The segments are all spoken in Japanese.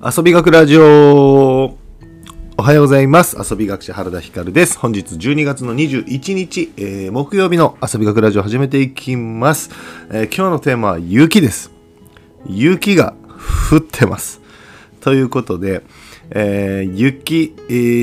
遊び学ラジオおはようございます。遊び学者原田光です。本日12月の21日、えー木曜日の遊び学ラジオを始めていきます、えー今日のテーマは雪です。雪が降ってます。ということで、えー雪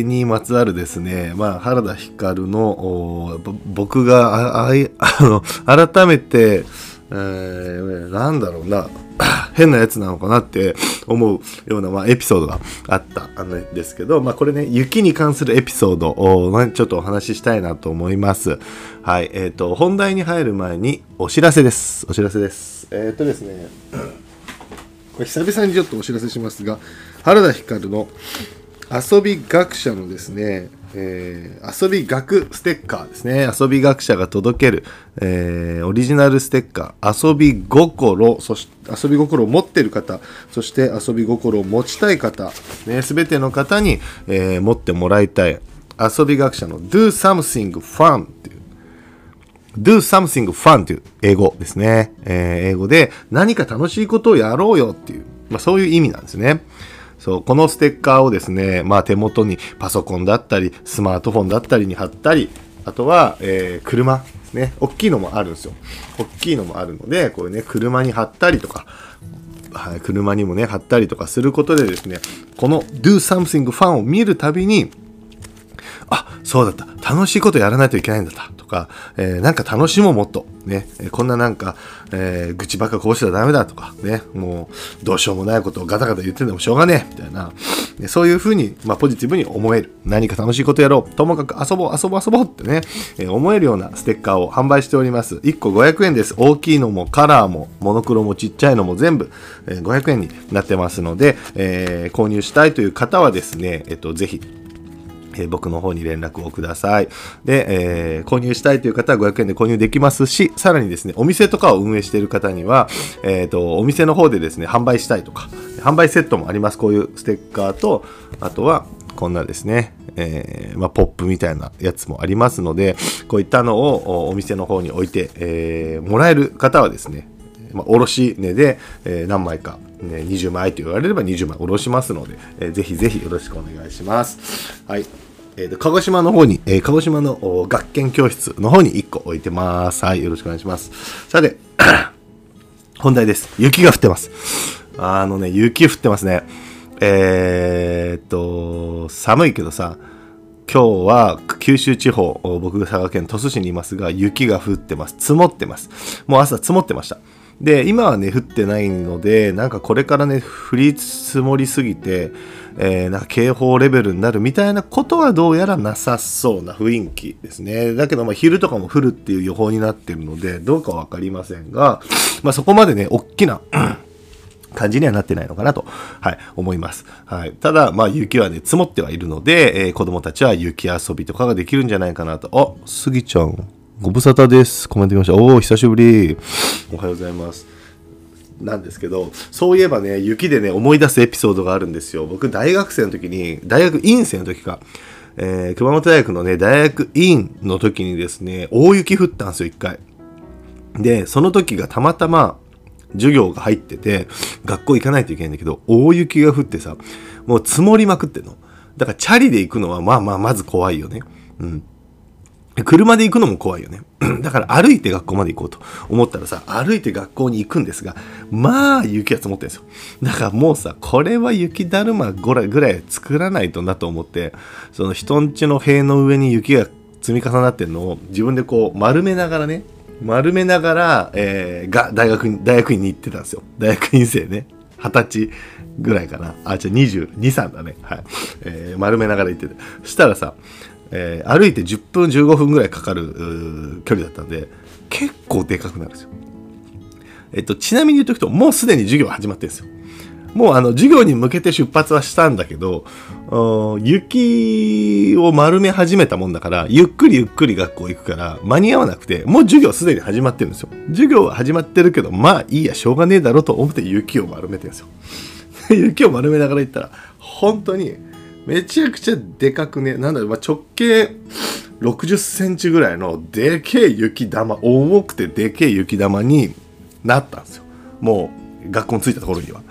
にまつわるですね、まあ、原田光の僕がああの改めて、えーなんだろうな 変なやつなのかなって思うような、まあ、エピソードがあったあのですけど、まあ、これね雪に関するエピソードをちょっとお話ししたいなと思います。はいえっ、と本題に入る前にお知らせです。お知らせです。えっ、とですね これ久々にちょっとお知らせしますが原田光の遊び学者のですね、えー遊び学ステッカーですね。遊び学者が届ける、えーオリジナルステッカー。遊び心そして遊び心を持っている方そして遊び心を持ちたい方ね全ての方に、えー持ってもらいたい。遊び学者の Do Something Fun っていう。Do something fun という英語ですね。えー英語で何か楽しいことをやろうよっていう、まあそういう意味なんですね。そう、このステッカーをですね、まあ手元にパソコンだったり、スマートフォンだったりに貼ったり、あとは、えー車ですね。大きいのもあるんですよ。大きいのもあるので、これね、車に貼ったりとか、はい、車にもね、貼ったりとかすることでですね、この do something fun を見るたびに、あそうだった。楽しいことやらないといけないんだった。とか、えーなんか楽しもうもっと。ね、えこんななんか、えー愚痴ばっかこうしたらダメだとか。ね。もうどうしようもないことをガタガタ言っててもしょうがねえ。みたいな、ねそういうふうに、まあ、ポジティブに思える。何か楽しいことやろう。ともかく遊ぼう遊ぼう遊ぼうってね、えー思えるようなステッカーを販売しております。1個500円です。大きいのもカラーもモノクロもちっちゃいのも全部、えー500円になってますので、え購入したいという方はですね、えっと、ぜひえ僕の方に連絡をください。で、えー購入したいという方は500円で購入できますし、さらにですね、お店とかを運営している方には、えっ、と、お店の方でですね、販売したいとか、販売セットもあります。こういうステッカーと、あとは、こんなですね、えーまあ、ポップみたいなやつもありますので、こういったのをお店の方に置いて、えーもらえる方はですね、まあ、卸値で、え何枚か、ね、20枚と言われれば20枚卸しますので、えーぜひぜひよろしくお願いします。はい。えーと鹿児島の方に、えー鹿児島の学研教室の方に1個置いてます。はい。よろしくお願いします。さて、本題です。雪が降ってます。あのね、雪降ってますね。えーっと、寒いけどさ、今日は九州地方、僕が佐賀県鳥栖市にいますが、雪が降ってます。積もってます。もう朝積もってました。で、今はね、降ってないので、なんかこれからね、降り積もりすぎて、えーなんか警報レベルになるみたいなことはどうやらなさそうな雰囲気ですね。だけど、まあ、昼とかも降るっていう予報になってるので、どうかわかりませんが、まあ、そこまでね、大きな、感じにはなってないのかなと、はい、思います。はい。ただ、まあ、雪はね、積もってはいるので、えー子供たちは雪遊びとかができるんじゃないかなと。あ、スギちゃん、ご無沙汰です。コメント来ました。おー、久しぶり。おはようございます。なんですけど、そういえばね、雪でね、思い出すエピソードがあるんですよ。僕、大学生の時に、大学院生の時か、えー熊本大学のね、大学院の時にですね、大雪降ったんですよ、一回。で、その時がたまたま授業が入ってて、学校行かないといけないんだけど、大雪が降ってさ、もう積もりまくってんの。だからチャリで行くのはまあまあまず怖いよね。うん。車で行くのも怖いよね。だから歩いて学校まで行こうと思ったらさ、歩いて学校に行くんですが、まあ雪が積もってるんですよ。だからもうさ、これは雪だるまぐらい作らないとなと思って、その人んちの塀の上に雪が積み重なってるのを自分でこう丸めながらね、丸めながら、えーが大学に、大学院に行ってたんですよ。大学院生ね。二十歳ぐらいかな。あ、じゃあ22、3だね。はい。えー丸めながら行ってて。そしたらさ、えー歩いて10分15分ぐらいかかる距離だったんで、結構でかくなるんですよ。えっと、ちなみに言っとくと、もうすでに授業始まってるんですよ。もうあの、授業に向けて出発はしたんだけど、雪を丸め始めたもんだから、ゆっくりゆっくり学校行くから、間に合わなくて、もう授業すでに始まってるんですよ。授業は始まってるけど、まあいいや、しょうがねえだろうと思って雪を丸めてるんですよ。雪を丸めながら行ったら、本当に、めちゃくちゃでかくね、なんだろう、まあ、直径60センチぐらいのでけえ雪玉、重くてでけえ雪玉になったんですよ。もう、学校に着いたところには。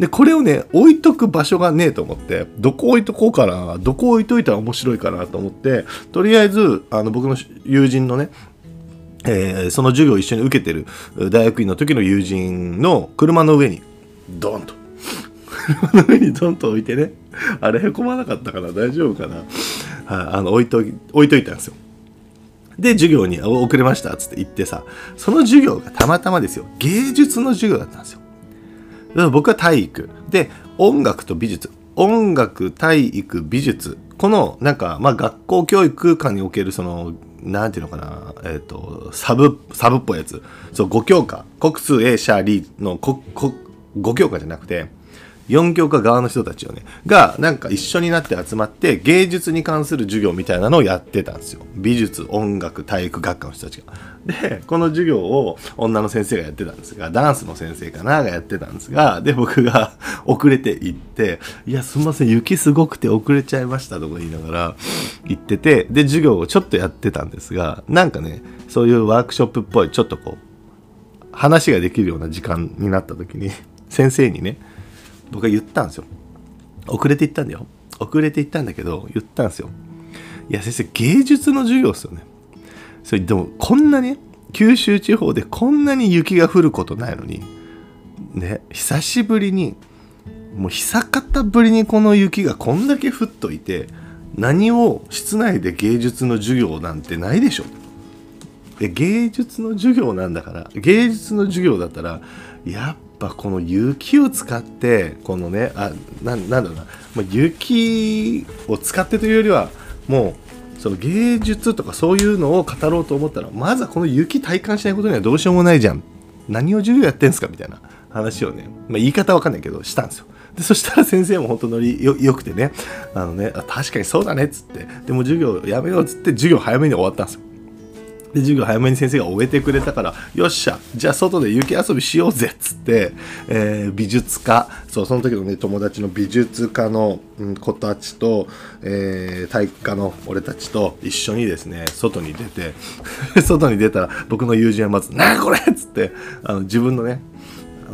でこれをね置いとく場所がねえと思ってどこ置いとこうかなどこ置いといたら面白いかなと思ってとりあえずあの僕の友人のねえー、その授業を一緒に受けてる大学院の時の友人の車の上にドンと車の上にドンと置いてね。あれへこまなかったかな。大丈夫かな、はい、あの置いと置いといたんですよ。で授業に遅れました。っつって言ってさ。その授業がたまたまですよ。芸術の授業だったんですよ。だから僕は体育。で音楽と美術。音楽体育美術。このなんかまあ学校教育空間におけるそのなんていうのかな、えっ、ー、と、サブ、サブっぽいやつ。そう、5教科。国数 A、シャー、リーの5教科じゃなくて、4教科側の人たちをね、が、なんか一緒になって集まって、芸術に関する授業みたいなのをやってたんですよ。美術、音楽、体育学科の人たちが。で、この授業を女の先生がやってたんですが、ダンスの先生かながやってたんですが、で、僕が 遅れて行って、いや、すみません、雪すごくて遅れちゃいましたとか言いながら行ってて、で、授業をちょっとやってたんですが、なんかね、そういうワークショップっぽい、ちょっとこう、話ができるような時間になった時に、先生にね、僕は言ったんですよ。遅れて行ったんだよ。遅れて行ったんだけど言ったんですよ。いや先生芸術の授業ですよね。それでもこんなに九州地方でこんなに雪が降ることないのにね久しぶりにもう久方ぶりにこの雪がこんだけ降っといて何を室内で芸術の授業なんてないでしょ。で芸術の授業なんだから芸術の授業だったらやっぱこの雪を使ってこのねあななんだろうな、ま、雪を使ってというよりはもうその芸術とかそういうのを語ろうと思ったらまずはこの雪体感しないことにはどうしようもないじゃん。何を授業やってんすかみたいな話をね、まあ、言い方わかんないけどしたんですよ。でそしたら先生も本当ノリよよくてねあのね確かにそうだねっつってでも授業やめようっつって授業早めに終わったんですよ。で、授業早めに先生が終えてくれたから、よっしゃ、じゃあ外で雪遊びしようぜっつって、えー、美術家、そう、その時のね、友達の美術家の、子たちと、えー、体育科の俺たちと一緒にですね、外に出て、外に出たら、僕の友人はまず、なあこれ？っつって、あの、自分のね、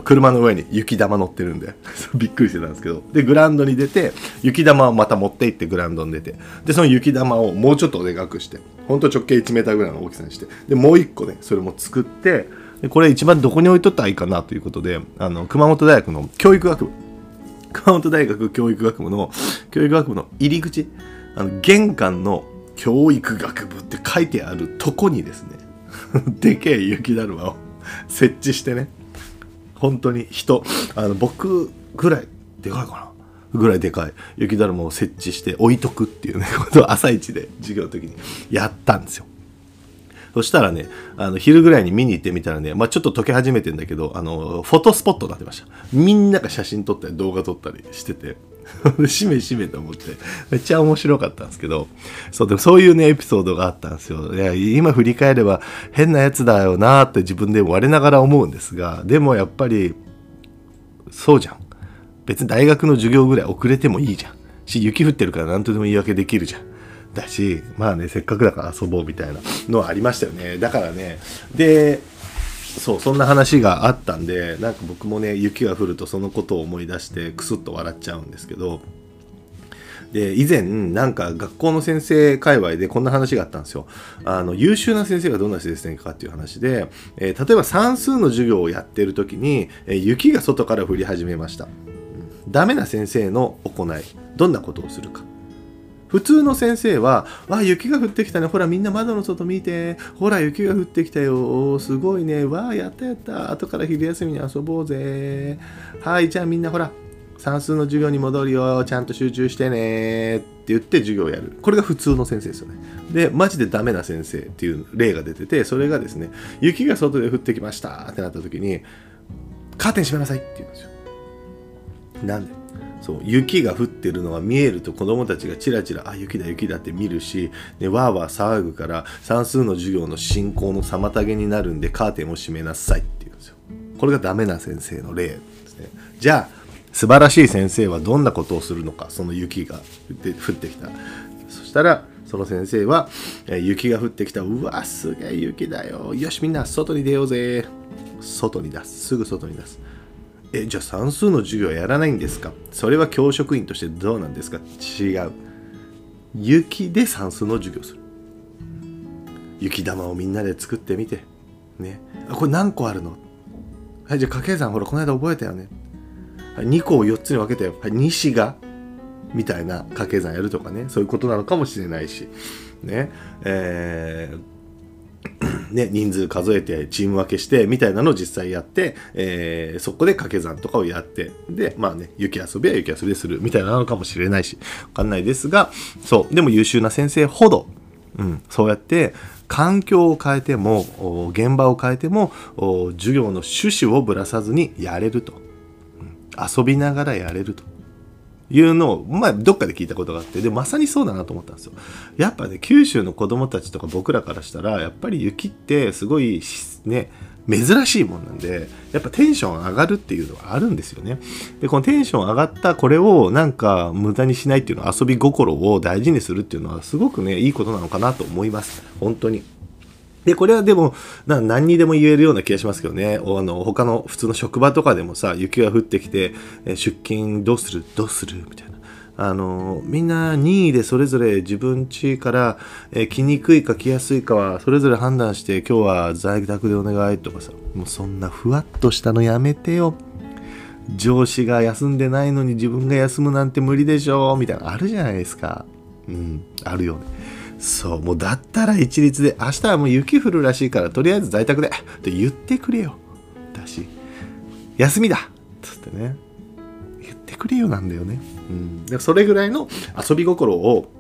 車の上に雪玉乗ってるんで。びっくりしてたんですけど。でグラウンドに出て雪玉をまた持って行ってグラウンドに出て。でその雪玉をもうちょっとでかくしてほんと直径1メーターぐらいの大きさにして。でもう1個ねそれも作ってでこれ一番どこに置いとったらいいかなということであの熊本大学の教育学部。熊本大学教育学部の教育学部の入り口。あの玄関の教育学部って書いてあるとこにですね でけえ雪だるまを設置してね。本当に人あの僕ぐらいでかいかな。ぐらいでかい。雪だるまを設置して置いとくっていうね ことを朝一で授業の時にやったんですよ。そしたらね、あの、昼ぐらいに見に行ってみたらね、まあちょっと溶け始めてんだけど、あの、フォトスポットになってました。みんなが写真撮ったり動画撮ったりしてて、しめしめと思って、めっちゃ面白かったんですけど、そう、でもそういうね、エピソードがあったんですよ。いや、今振り返れば変なやつだよなって自分でも我ながら思うんですが、でもやっぱり、そうじゃん。別に大学の授業ぐらい遅れてもいいじゃん。し、雪降ってるから何とでも言い訳できるじゃん。だし、まあね、せっかくだから遊ぼうみたいなのはありましたよね。だからね、で、そうそんな話があったんでなんか僕もね雪が降るとそのことを思い出してクスッと笑っちゃうんですけどで以前なんか学校の先生界隈でこんな話があったんですよ。あの優秀な先生がどんな先生かっていう話で、えー、例えば算数の授業をやってる時に、えー、雪が外から降り始めました。ダメな先生の行いどんなことをするか。普通の先生は、わあ、雪が降ってきたね。ほら、みんな窓の外見て。ほら、雪が降ってきたよ。すごいね。わあ、やったやった。後から昼休みに遊ぼうぜ。はい、じゃあみんなほら、算数の授業に戻るよ。ちゃんと集中してね。って言って授業をやる。これが普通の先生ですよね。で、マジでダメな先生っていう例が出てて、それがですね、雪が外で降ってきましたってなった時に、カーテン閉めなさいって言うんですよ。なんで？そう雪が降ってるのが見えると子供たちがチラチラあ雪だ雪だって見るしでわーわー騒ぐから算数の授業の進行の妨げになるんでカーテンを閉めなさいって言うんですよ。これがダメな先生の例ですね。じゃあ素晴らしい先生はどんなことをするのかその雪が降ってきた。そしたらその先生は、え雪が降ってきた。うわすげえ雪だよ。よしみんな外に出ようぜ。外に出す。すぐ外に出す。えじゃあ算数の授業やらないんですか？それは教職員としてどうなんですか？違う。雪で算数の授業する。雪玉をみんなで作ってみて。ね。あこれ何個あるの？はいじゃあ掛け算ほらこの間覚えたよね、2個を4つに分けたよ、はい、西がみたいな掛け算やるとかね。そういうことなのかもしれないし。ね。えーね、人数数えてチーム分けしてみたいなのを実際やって、えー、そこで掛け算とかをやってでまあね雪遊びは雪遊びするみたいなのかもしれないしわかんないですがそうでも優秀な先生ほど、うん、そうやって環境を変えても現場を変えても授業の趣旨をぶらさずにやれると、うん、遊びながらやれると。いうのを、まあ、どっかで聞いたことがあって、で、まさにそうだなと思ったんですよ。やっぱね、九州の子供たちとか僕らからしたら、やっぱり雪ってすごい、ね、珍しいもんなんで、やっぱテンション上がるっていうのはあるんですよね。で、このテンション上がったこれをなんか無駄にしないっていうのは遊び心を大事にするっていうのはすごくね、いいことなのかなと思います。本当に。で、これはでも、な何にでも言えるような気がしますけどね。あの、他の普通の職場とかでもさ、雪が降ってきて、出勤どうする？どうする？みたいな。あの、みんな任意でそれぞれ自分家から、え来にくいか来やすいかはそれぞれ判断して今日は在宅でお願いとかさ、もうそんなふわっとしたのやめてよ。上司が休んでないのに自分が休むなんて無理でしょみたいなあるじゃないですか。うん、あるよね。そう、もうだったら一律で、明日はもう雪降るらしいから、とりあえず在宅で、って言ってくれよ。だし、休みだつってね、言ってくれよなんだよね。うん。でそれぐらいの遊び心を、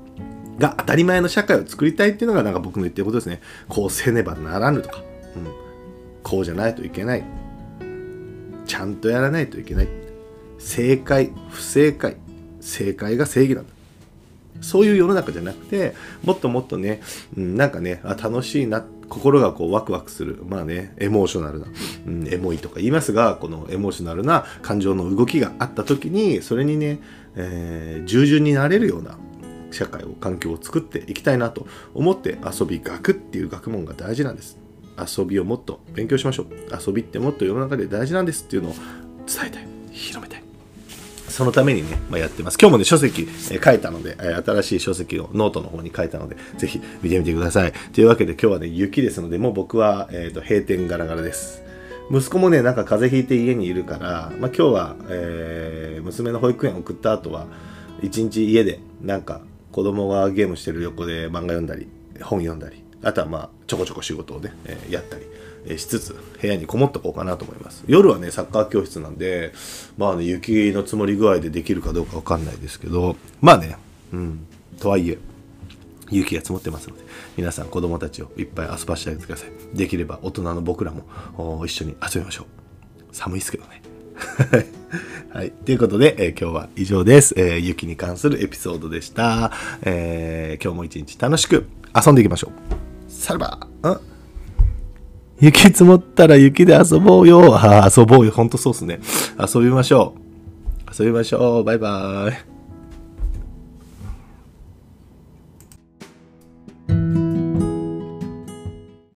が当たり前の社会を作りたいっていうのがなんか僕の言ってることですね。こうせねばならぬとか、うん、こうじゃないといけない。ちゃんとやらないといけない。正解、不正解、正解が正義なんだ。そういう世の中じゃなくて、もっともっとね、うん、なんかね、あ楽しいな、心がこうワクワクする、まあね、エモーショナルな、うん、エモいとか言いますが、このエモーショナルな感情の動きがあった時に、それにね、えー、従順になれるような社会を、環境を作っていきたいなと思って遊び学っていう学問が大事なんです。遊びをもっと勉強しましょう。遊びってもっと世の中で大事なんですっていうのを伝えたい。そのためにね、まあ、やってます。今日もね、書籍、え、書いたので、え、新しい書籍をノートの方に書いたので、ぜひ見てみてください。というわけで今日はね、雪ですので、もう僕は、えっ、ー、と、閉店ガラガラです。息子もね、なんか風邪ひいて家にいるから、まあ、今日は、えー、娘の保育園送った後は、一日家で、なんか、子供がゲームしてる横で漫画読んだり、本読んだり、あとはまあ、ちょこちょこ仕事をね、えー、やったり、しつつ部屋にこもっとこうかなと思います夜はねサッカー教室なんでまあね雪の積もり具合でできるかどうかわかんないですけどまあねうんとはいえ雪が積もってますので皆さん子供たちをいっぱい遊ばしてあげてくださいできれば大人の僕らも一緒に遊びましょう寒いですけどね はい。ということで、えー、今日は以上です、えー、雪に関するエピソードでした。えー、今日も一日楽しく遊んでいきましょう。さらば、ん雪積もったら雪で遊ぼうよ。あ遊ぼうよ。ほんとそうっすね。遊びましょう。遊びましょう。バイバーイ。